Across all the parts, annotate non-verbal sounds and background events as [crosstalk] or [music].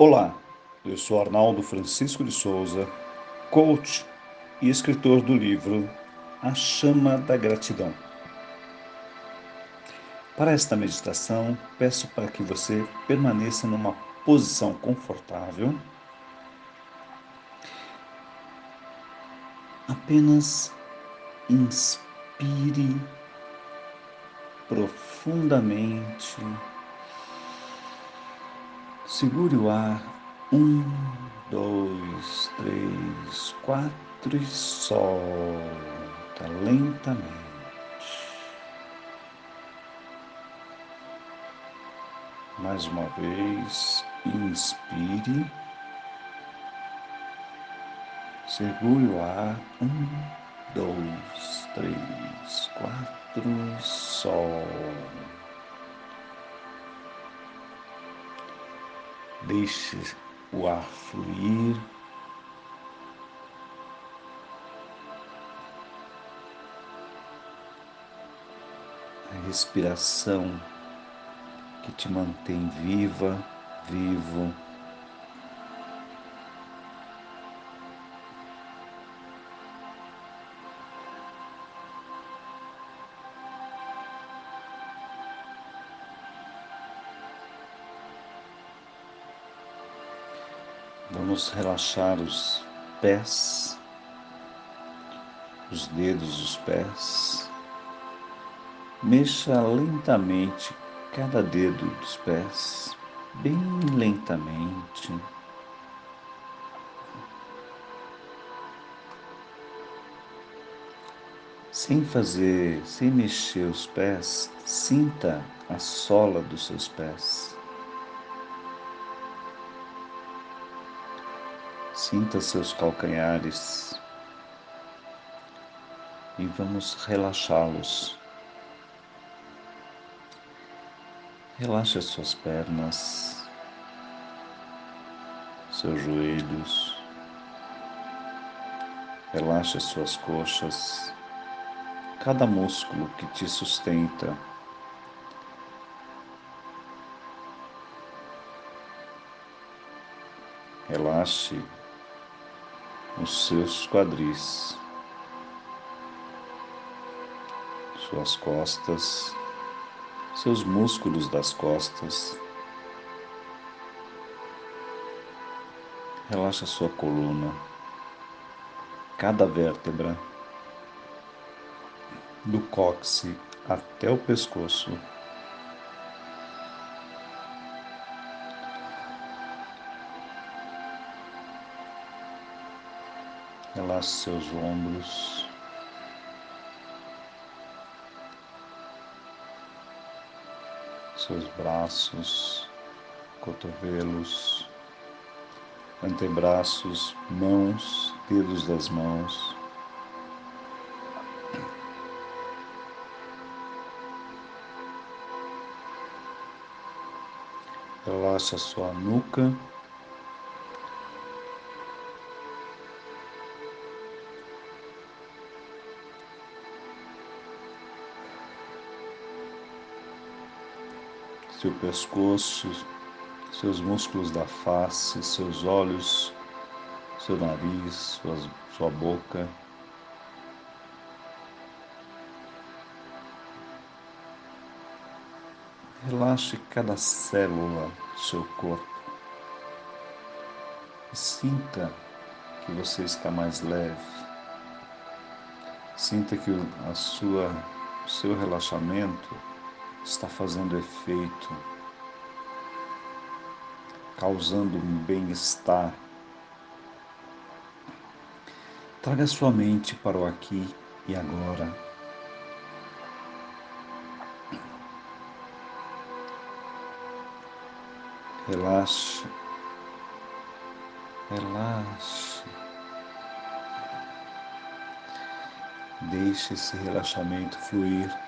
Olá, eu sou Arnaldo Francisco de Souza, coach e escritor do livro A Chama da Gratidão. Para esta meditação, peço para que você permaneça numa posição confortável. Apenas inspire profundamente Segure o ar. Um, dois, três, quatro e solta lentamente. Mais uma vez, inspire. Segure o ar. Um, dois, três, quatro e solta. Deixe o ar fluir. A respiração que te mantém viva, vivo. Vamos relaxar os pés, os dedos dos pés. Mexa lentamente cada dedo dos pés, bem lentamente. Sem fazer, sem mexer os pés, sinta a sola dos seus pés. Sinta seus calcanhares e vamos relaxá-los. Relaxe as suas pernas, seus joelhos, relaxe as suas coxas, cada músculo que te sustenta. Relaxe os seus quadris, suas costas, seus músculos das costas. Relaxa sua coluna, cada vértebra, do cóccix até o pescoço. Relaxe seus ombros. Seus braços, cotovelos, antebraços, mãos, dedos das mãos. Relaxe a sua nuca. Seu pescoço, seus músculos da face, seus olhos, seu nariz, sua, sua boca. Relaxe cada célula do seu corpo. E sinta que você está mais leve. Sinta que a sua, o seu relaxamento está fazendo efeito, causando um bem-estar. Traga sua mente para o aqui e agora. Relaxe, relaxe. Deixe esse relaxamento fluir.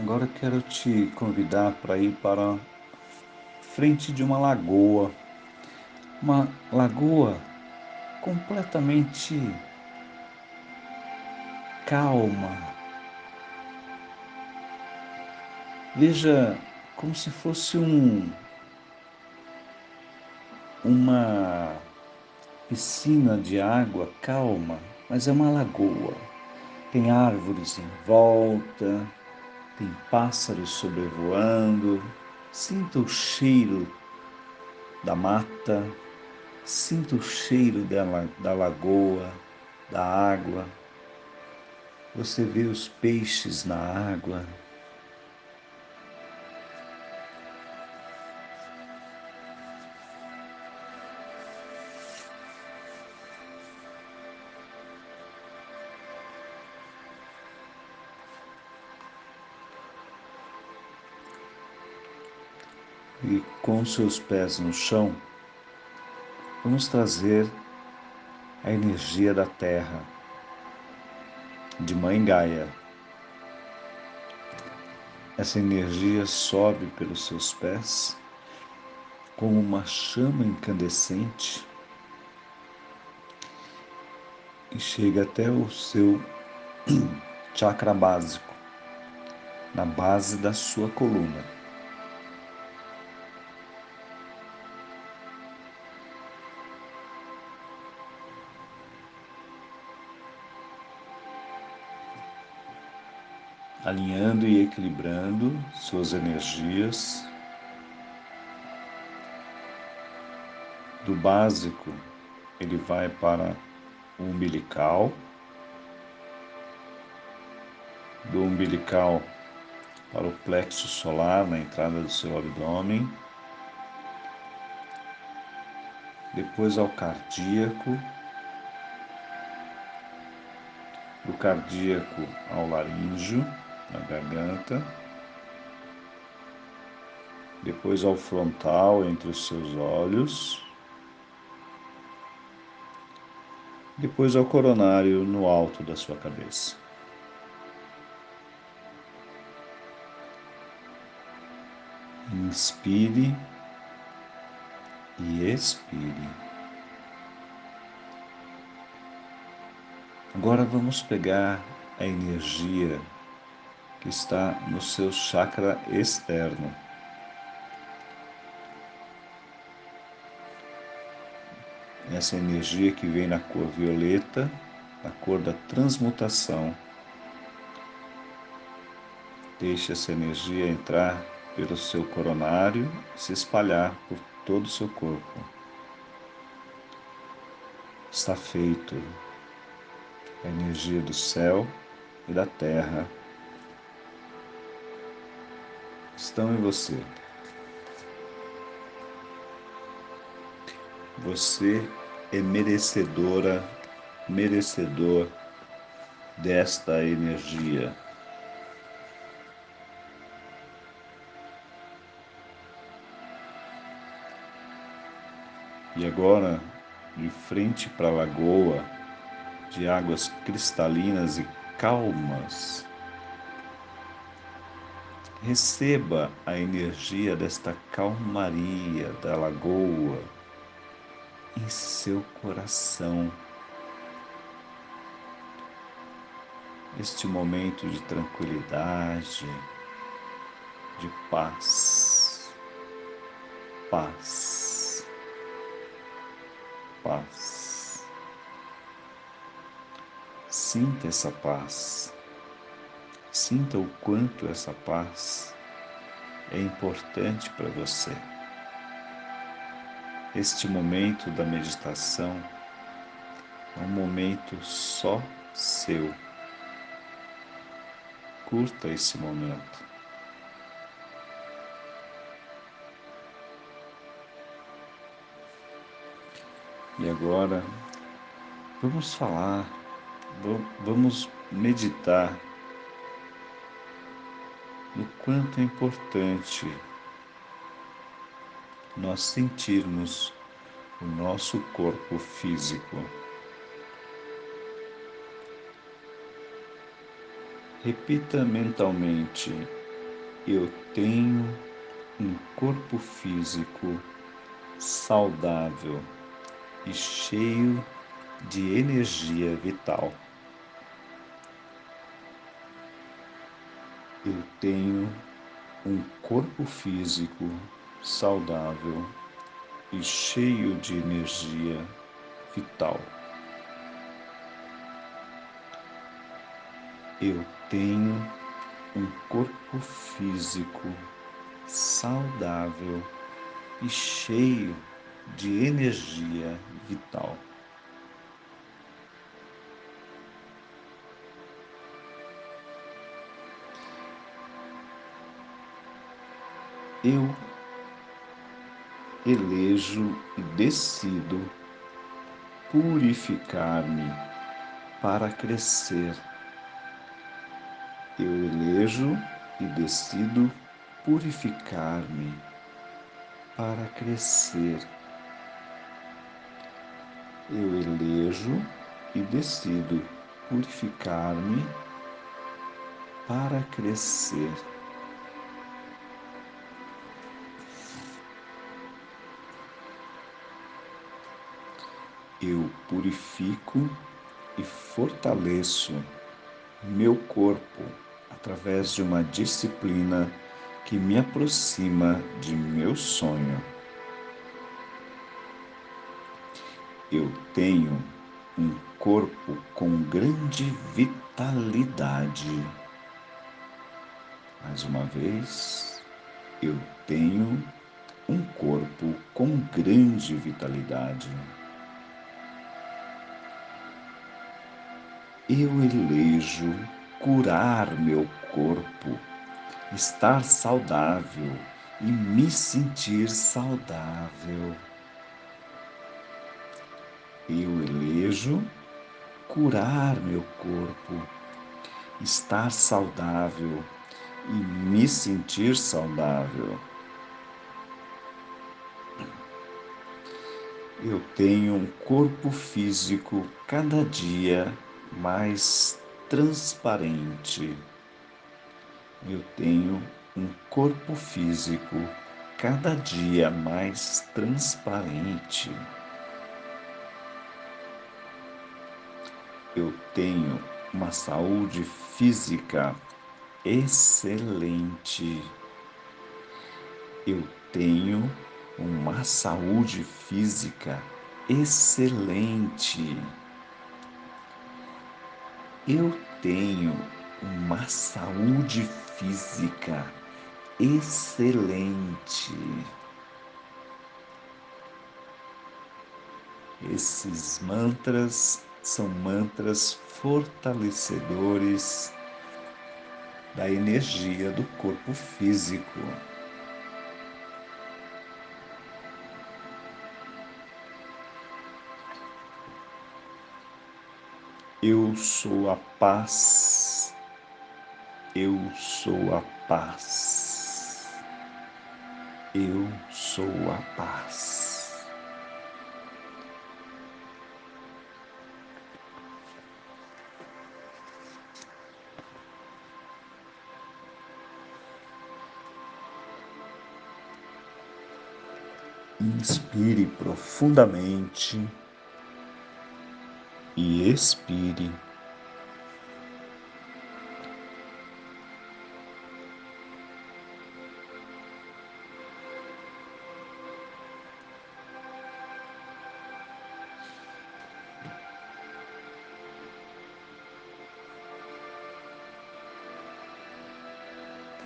Agora quero te convidar para ir para frente de uma lagoa. Uma lagoa completamente calma. Veja como se fosse um uma piscina de água calma, mas é uma lagoa. Tem árvores em volta, tem pássaros sobrevoando. Sinta o cheiro da mata, sinta o cheiro da, da lagoa, da água. Você vê os peixes na água, com seus pés no chão, vamos trazer a energia da terra, de Mãe Gaia. Essa energia sobe pelos seus pés como uma chama incandescente e chega até o seu [clears throat] chakra básico, na base da sua coluna. Alinhando e equilibrando suas energias. Do básico, ele vai para o umbilical, do umbilical para o plexo solar na entrada do seu abdômen, depois ao cardíaco, do cardíaco ao laríngeo, na garganta, depois ao frontal entre os seus olhos, depois ao coronário no alto da sua cabeça. Inspire e expire. Agora vamos pegar a energia que está no seu chakra externo. Essa energia que vem na cor violeta, na cor da transmutação. Deixe essa energia entrar pelo seu coronário e se espalhar por todo o seu corpo. Está feito a energia do céu e da terra estão em você. Você é merecedora, merecedor desta energia. E agora, de frente para a lagoa, de águas cristalinas e calmas, Receba a energia desta calmaria da lagoa em seu coração. Este momento de tranquilidade, de paz, paz, paz. Sinta essa paz. Sinta o quanto essa paz é importante para você. Este momento da meditação é um momento só seu. Curta esse momento. E agora, vamos falar, vamos meditar o quanto é importante nós sentirmos o nosso corpo físico. Repita mentalmente: Eu tenho um corpo físico saudável e cheio de energia vital. Eu tenho um corpo físico saudável e cheio de energia vital. Eu tenho um corpo físico saudável e cheio de energia vital. Eu elejo e decido purificar-me para crescer. Eu elejo e decido purificar-me para crescer. Eu elejo e decido purificar-me para crescer. Eu purifico e fortaleço meu corpo através de uma disciplina que me aproxima de meu sonho. Eu tenho um corpo com grande vitalidade. Mais uma vez, eu tenho um corpo com grande vitalidade. Eu elejo curar meu corpo, estar saudável e me sentir saudável. Eu elejo curar meu corpo, estar saudável e me sentir saudável. Eu tenho um corpo físico cada dia mais transparente. Eu tenho um corpo físico cada dia mais transparente. Eu tenho uma saúde física excelente. Eu tenho uma saúde física excelente. Eu tenho uma saúde física excelente. Esses mantras são mantras fortalecedores da energia do corpo físico. Eu sou a paz. Eu sou a paz. Eu sou a paz. Inspire profundamente e expire.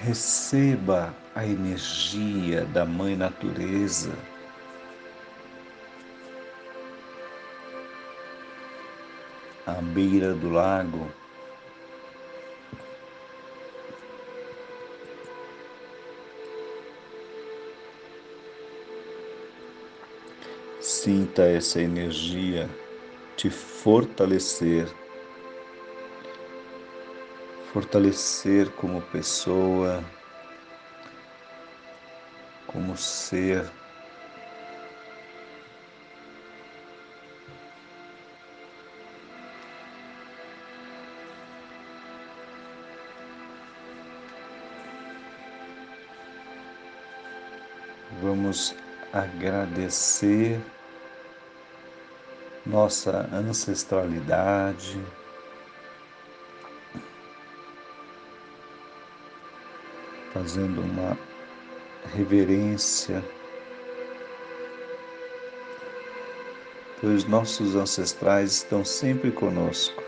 Receba a energia da Mãe Natureza à beira do lago. Sinta essa energia te fortalecer, fortalecer como pessoa, como ser. Vamos agradecer nossa ancestralidade, fazendo uma reverência, pois nossos ancestrais estão sempre conosco.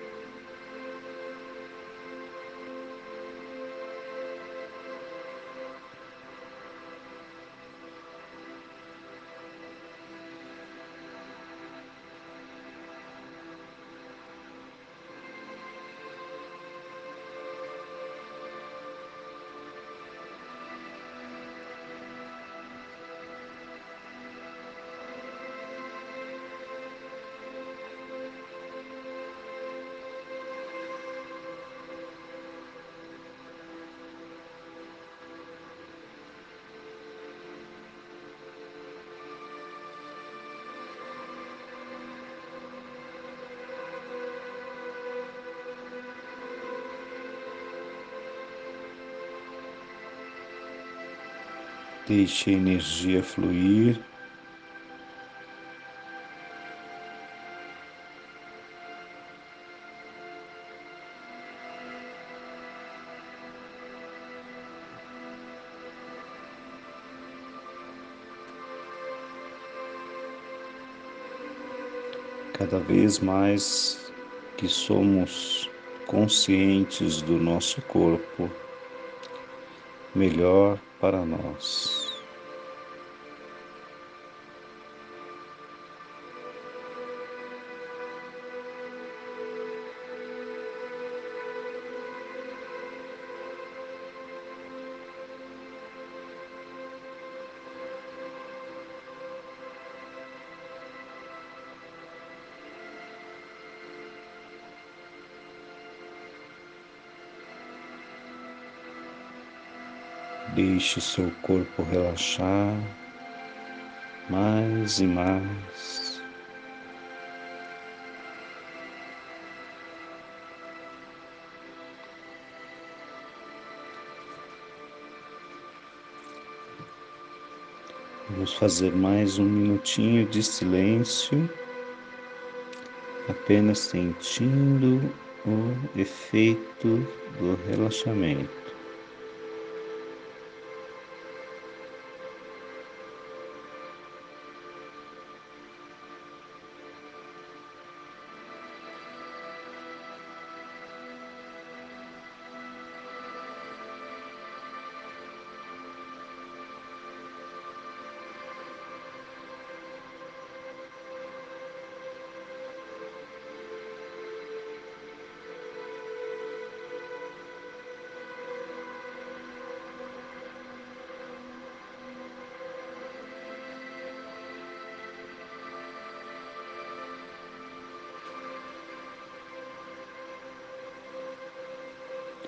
Deixe a energia fluir. Cada vez mais que somos conscientes do nosso corpo, melhor para nós. Deixe seu corpo relaxar mais e mais. Vamos fazer mais um minutinho de silêncio, apenas sentindo o efeito do relaxamento.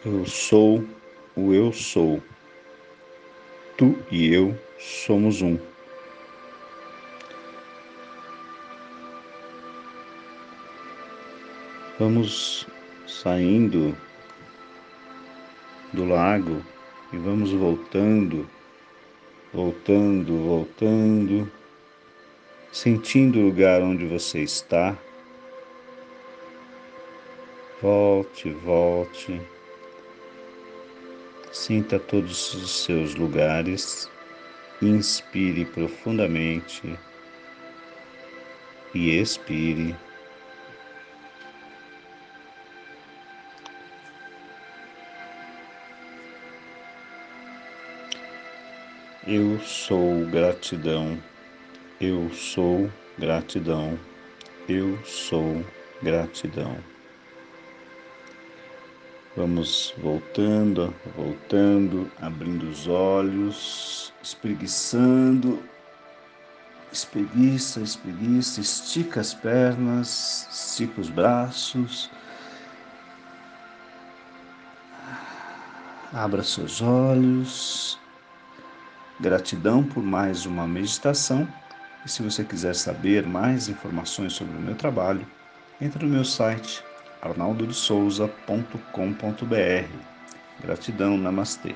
Eu sou o eu sou. Tu e eu somos um. Vamos saindo do lago e vamos voltando, voltando, voltando, sentindo o lugar onde você está. Volte, volte. Sinta todos os seus lugares Inspire profundamente e expire. Eu sou gratidão, eu sou gratidão, eu sou gratidão. Vamos voltando, voltando, abrindo os olhos, espreguiçando, espreguiça, espreguiça, estica as pernas, estica os braços, abra seus olhos. Gratidão por mais uma meditação. E se você quiser saber mais informações sobre o meu trabalho, entre no meu site arnaldodesouza.com.br. Gratidão, namastê.